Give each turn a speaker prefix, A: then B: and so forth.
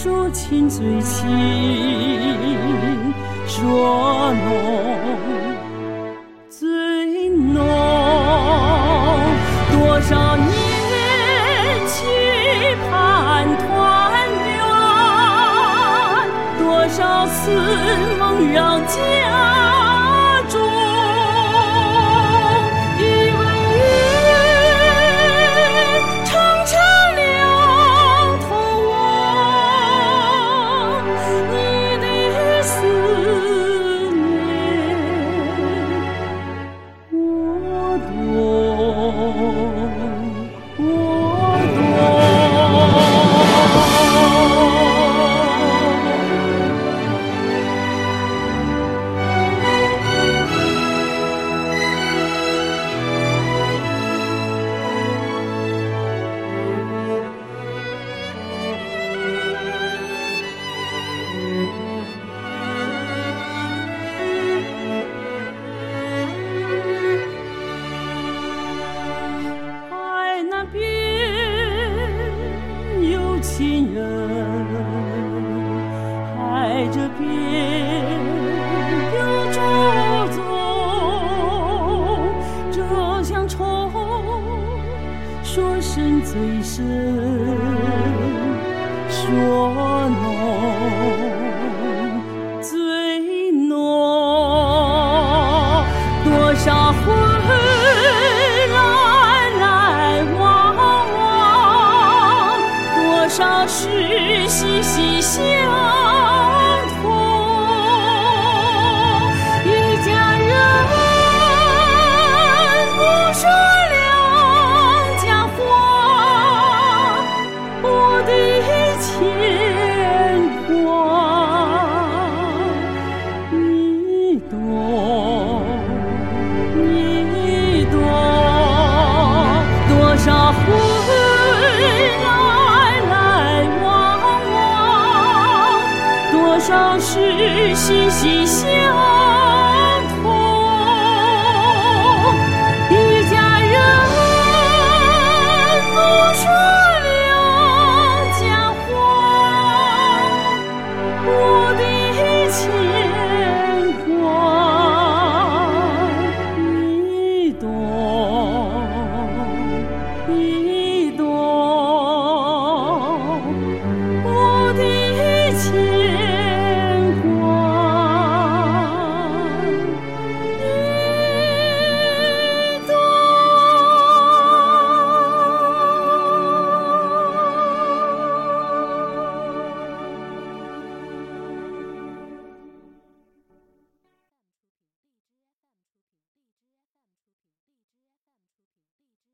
A: 说亲最亲说浓最浓，多少年期盼团圆，多少次梦绕家亲人，海这边有朱宗，这乡愁说深最深，说少事息息相是心心相通一家人不说两家话我的牵挂。你懂